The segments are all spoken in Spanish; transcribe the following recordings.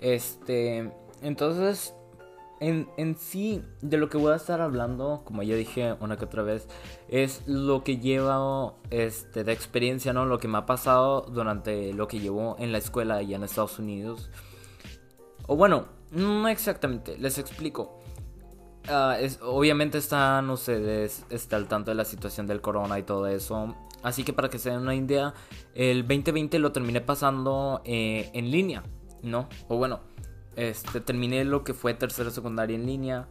Este, entonces, en, en, sí, de lo que voy a estar hablando, como ya dije una que otra vez, es lo que lleva este, de experiencia, ¿no? Lo que me ha pasado durante lo que llevo en la escuela y en Estados Unidos. O bueno, no exactamente, les explico. Uh, es, obviamente están ustedes está al tanto de la situación del corona y todo eso. Así que para que se den una idea, el 2020 lo terminé pasando eh, en línea, ¿no? O bueno, este, terminé lo que fue tercera secundaria en línea.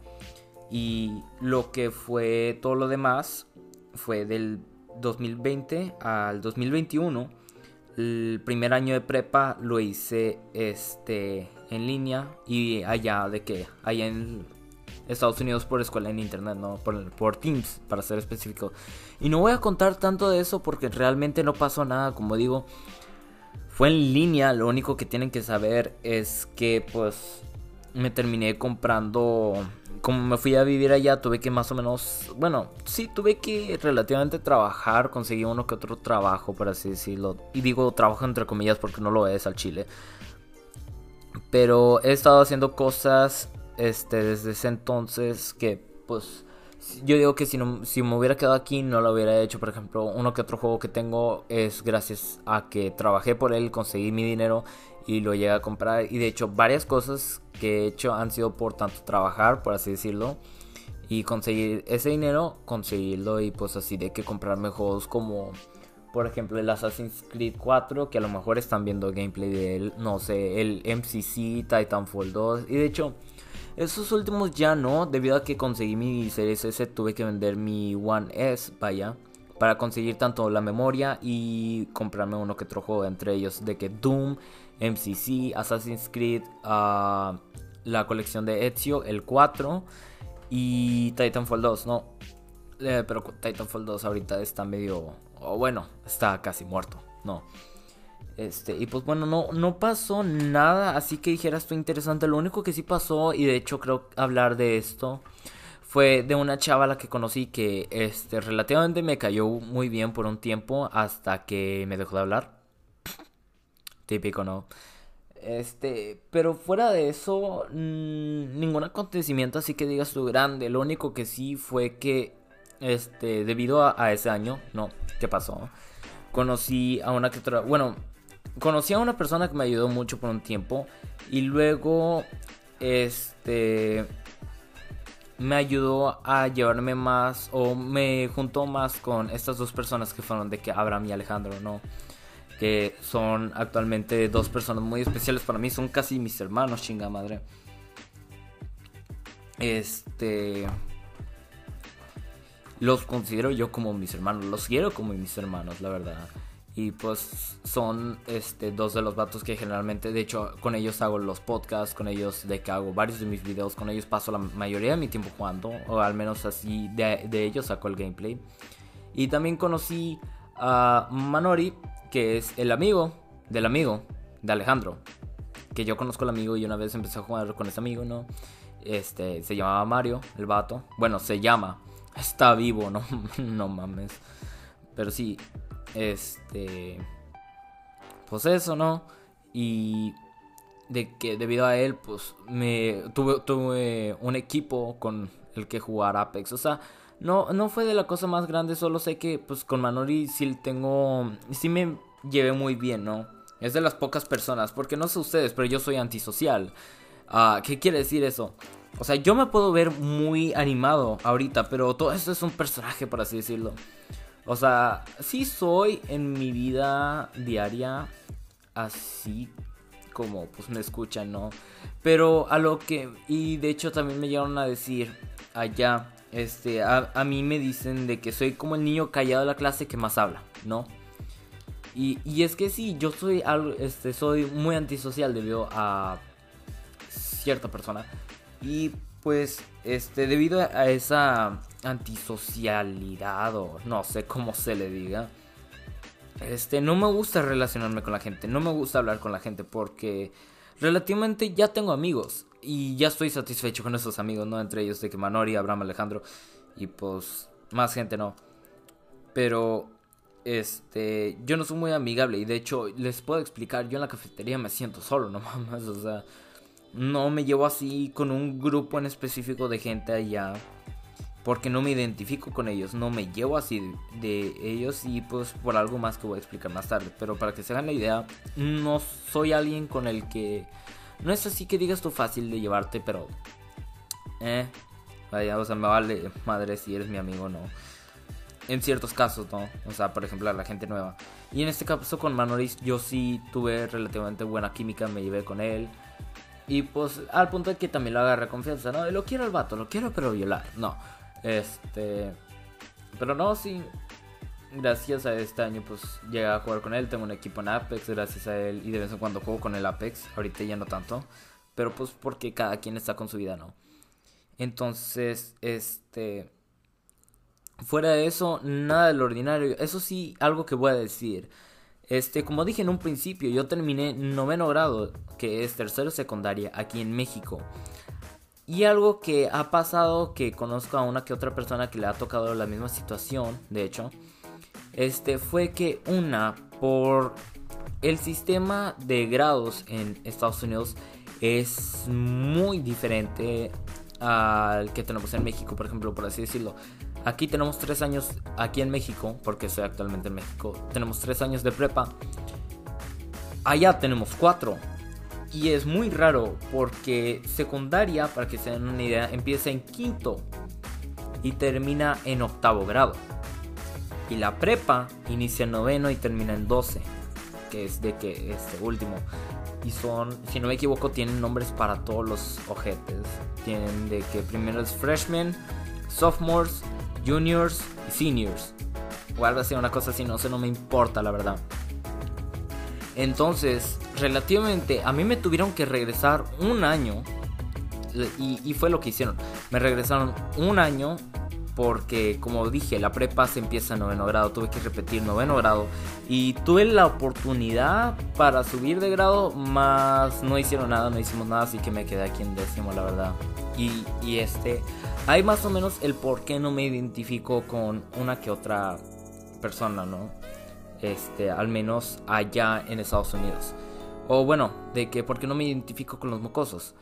Y lo que fue todo lo demás fue del 2020 al 2021. El primer año de prepa lo hice este, en línea y allá de que allá en Estados Unidos por escuela en internet, no por, por Teams, para ser específico. Y no voy a contar tanto de eso porque realmente no pasó nada, como digo. Fue en línea, lo único que tienen que saber es que pues me terminé comprando como me fui a vivir allá, tuve que más o menos, bueno, sí, tuve que relativamente trabajar, conseguí uno que otro trabajo, por así decirlo. Y digo trabajo entre comillas porque no lo es al chile. Pero he estado haciendo cosas este, desde ese entonces que pues yo digo que si, no, si me hubiera quedado aquí no lo hubiera hecho. Por ejemplo, uno que otro juego que tengo es gracias a que trabajé por él, conseguí mi dinero y lo llegué a comprar. Y de hecho varias cosas que he hecho han sido por tanto trabajar, por así decirlo. Y conseguir ese dinero, conseguirlo y pues así de que comprarme juegos como por ejemplo el Assassin's Creed 4 que a lo mejor están viendo gameplay de él, no sé, el MCC, Titanfall 2 y de hecho esos últimos ya no, debido a que conseguí mi Series S, tuve que vender mi One S, vaya, para conseguir tanto la memoria y comprarme uno que otro juego, entre ellos de que Doom, MCC, Assassin's Creed, uh, la colección de Ezio, el 4 y Titanfall 2, no. Eh, pero Titanfall 2 ahorita está medio, o bueno, está casi muerto, no. Este, y pues bueno, no, no pasó nada, así que dijeras esto interesante. Lo único que sí pasó, y de hecho creo hablar de esto, fue de una chava la que conocí que este, relativamente me cayó muy bien por un tiempo hasta que me dejó de hablar. Típico, ¿no? Este, pero fuera de eso, ningún acontecimiento así que digas tú grande. Lo único que sí fue que, este, debido a, a ese año, no, ¿qué pasó? Conocí a una que bueno, conocí a una persona que me ayudó mucho por un tiempo y luego este me ayudó a llevarme más o me juntó más con estas dos personas que fueron de que Abraham y Alejandro, ¿no? Que son actualmente dos personas muy especiales para mí, son casi mis hermanos, chinga madre. Este los considero yo como mis hermanos, los quiero como mis hermanos, la verdad. Y pues son este, dos de los vatos que generalmente, de hecho, con ellos hago los podcasts, con ellos de que hago varios de mis videos, con ellos paso la mayoría de mi tiempo jugando, o al menos así de, de ellos saco el gameplay. Y también conocí a Manori, que es el amigo del amigo de Alejandro. Que yo conozco al amigo y una vez empecé a jugar con ese amigo, ¿no? Este, se llamaba Mario, el vato. Bueno, se llama. Está vivo, no, no mames. Pero sí, este. Pues eso, ¿no? Y de que debido a él, pues me tuve, tuve un equipo con el que jugar Apex. O sea, no, no fue de la cosa más grande, solo sé que pues con Manori sí tengo. Sí me llevé muy bien, ¿no? Es de las pocas personas, porque no sé ustedes, pero yo soy antisocial. Uh, ¿Qué quiere decir eso? O sea, yo me puedo ver muy animado ahorita, pero todo esto es un personaje, por así decirlo. O sea, sí soy en mi vida diaria así como pues me escuchan, ¿no? Pero a lo que... Y de hecho también me llegaron a decir allá, este, a, mí me dicen de que soy como el niño callado de la clase que más habla, ¿no? Y, y es que sí, yo soy este, soy muy antisocial debido a cierta persona. Y pues, este, debido a esa antisocialidad o no sé cómo se le diga, este, no me gusta relacionarme con la gente, no me gusta hablar con la gente porque relativamente ya tengo amigos y ya estoy satisfecho con esos amigos, ¿no? Entre ellos de que Manori, Abraham, Alejandro y pues más gente no. Pero este, yo no soy muy amigable y de hecho les puedo explicar, yo en la cafetería me siento solo, no mames, o sea, no me llevo así con un grupo en específico de gente allá. Porque no me identifico con ellos, no me llevo así de, ellos y pues por algo más que voy a explicar más tarde. Pero para que se hagan la idea, no soy alguien con el que... No es así que digas tú fácil de llevarte, pero... Eh, vaya, o sea, me vale madre si eres mi amigo o no. En ciertos casos, ¿no? O sea, por ejemplo, a la gente nueva. Y en este caso con Manoris yo sí tuve relativamente buena química, me llevé con él. Y pues al punto de que también lo agarré confianza, ¿no? Lo quiero al vato, lo quiero pero violar. No. Este... Pero no, sí. Gracias a este año pues llegué a jugar con él. Tengo un equipo en Apex gracias a él. Y de vez en cuando juego con el Apex. Ahorita ya no tanto. Pero pues porque cada quien está con su vida, ¿no? Entonces, este... Fuera de eso, nada del ordinario. Eso sí, algo que voy a decir. Este, como dije en un principio, yo terminé noveno grado, que es tercero secundaria, aquí en México. Y algo que ha pasado, que conozco a una que otra persona que le ha tocado la misma situación, de hecho, este, fue que una, por el sistema de grados en Estados Unidos es muy diferente al que tenemos en México, por ejemplo, por así decirlo. Aquí tenemos tres años, aquí en México, porque estoy actualmente en México, tenemos tres años de prepa. Allá tenemos cuatro. Y es muy raro porque secundaria, para que se den una idea, empieza en quinto y termina en octavo grado. Y la prepa inicia en noveno y termina en doce, que es de que este último. Y son, si no me equivoco, tienen nombres para todos los ojetes. Tienen de que primero es freshman, sophomores, juniors y seniors. O una cosa así, no sé, no me importa la verdad. Entonces, relativamente, a mí me tuvieron que regresar un año. Y, fue lo que hicieron. Me regresaron un año porque, como dije, la prepa se empieza en noveno grado. Tuve que repetir noveno grado. Y tuve la oportunidad para subir de grado, más no hicieron nada, no hicimos nada. Así que me quedé aquí en décimo, la verdad. Y, y este, hay más o menos el por qué no me identifico con una que otra persona, ¿no? Este, al menos allá en Estados Unidos. O bueno, de que por qué no me identifico con los mocosos.